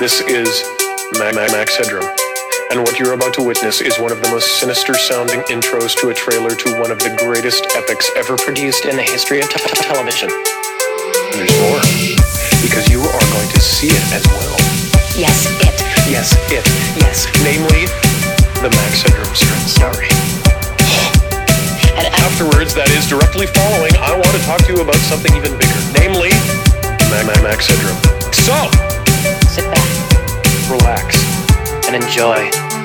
This is Mac Max Headroom. And what you're about to witness is one of the most sinister sounding intros to a trailer to one of the greatest epics ever produced in the history of t- t- television. And there's more. Because you are going to see it as well. Yes, it. Yes, it. Yes. Namely, the Max Headroom story. And Afterwards, that is directly following, I want to talk to you about something even bigger. Namely, Ma- Ma- Max Headroom. So, sit back relax. and enjoy.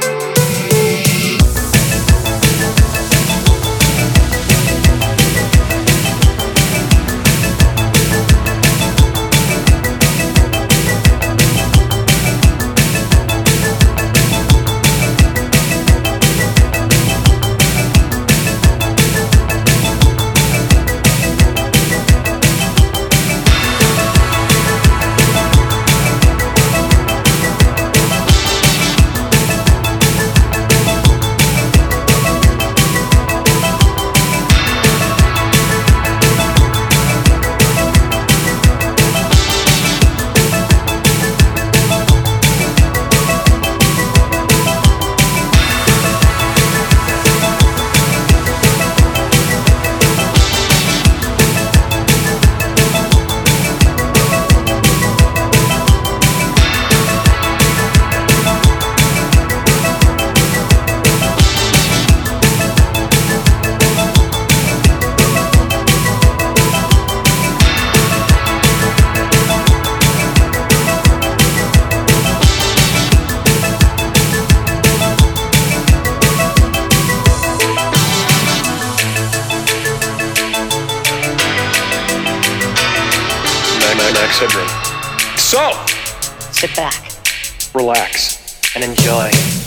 So, Sit back relax. and enjoy.